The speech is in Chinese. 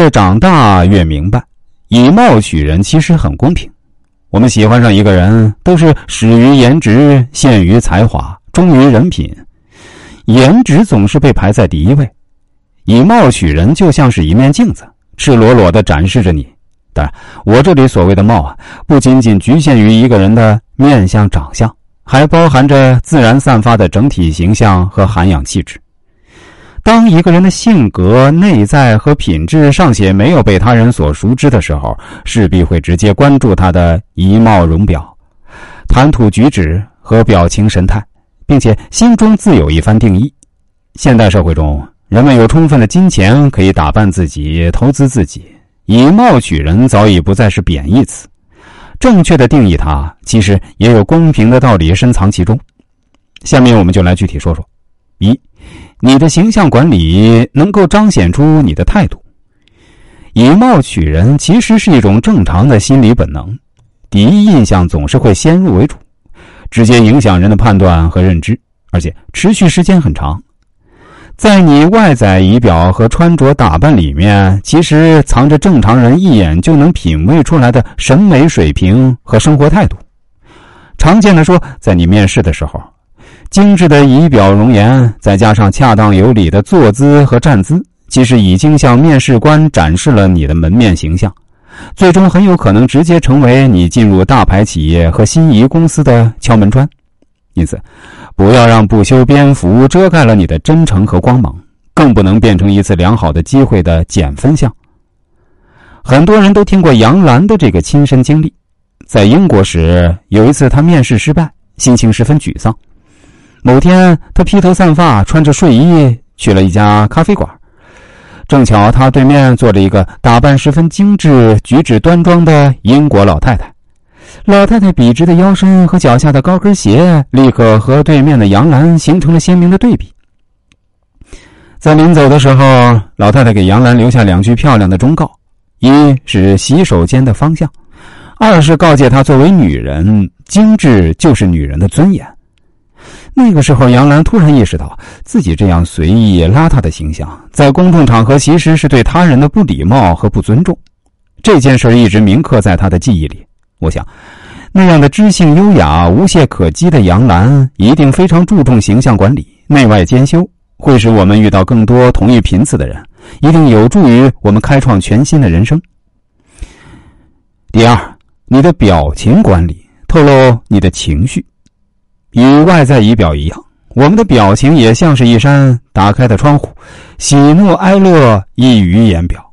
越长大越明白，以貌取人其实很公平。我们喜欢上一个人，都是始于颜值，陷于才华，忠于人品。颜值总是被排在第一位，以貌取人就像是一面镜子，赤裸裸的展示着你。当然，我这里所谓的貌啊，不仅仅局限于一个人的面相长相，还包含着自然散发的整体形象和涵养气质。当一个人的性格、内在和品质尚且没有被他人所熟知的时候，势必会直接关注他的仪貌容表、谈吐举止和表情神态，并且心中自有一番定义。现代社会中，人们有充分的金钱可以打扮自己、投资自己，以貌取人早已不再是贬义词。正确的定义它，其实也有公平的道理深藏其中。下面我们就来具体说说：一。你的形象管理能够彰显出你的态度。以貌取人其实是一种正常的心理本能，第一印象总是会先入为主，直接影响人的判断和认知，而且持续时间很长。在你外在仪表和穿着打扮里面，其实藏着正常人一眼就能品味出来的审美水平和生活态度。常见的说，在你面试的时候。精致的仪表容颜，再加上恰当有礼的坐姿和站姿，其实已经向面试官展示了你的门面形象，最终很有可能直接成为你进入大牌企业和心仪公司的敲门砖。因此，不要让不修边幅遮盖了你的真诚和光芒，更不能变成一次良好的机会的减分项。很多人都听过杨澜的这个亲身经历，在英国时有一次她面试失败，心情十分沮丧。某天，他披头散发，穿着睡衣去了一家咖啡馆。正巧他对面坐着一个打扮十分精致、举止端庄的英国老太太。老太太笔直的腰身和脚下的高跟鞋，立刻和对面的杨澜形成了鲜明的对比。在临走的时候，老太太给杨澜留下两句漂亮的忠告：一是洗手间的方向；二是告诫她，作为女人，精致就是女人的尊严。那个时候，杨澜突然意识到，自己这样随意邋遢的形象，在公众场合其实是对他人的不礼貌和不尊重。这件事一直铭刻在他的记忆里。我想，那样的知性优雅、无懈可击的杨澜，一定非常注重形象管理，内外兼修，会使我们遇到更多同一频次的人，一定有助于我们开创全新的人生。第二，你的表情管理透露你的情绪。与外在仪表一样，我们的表情也像是一扇打开的窗户，喜怒哀乐溢于言表。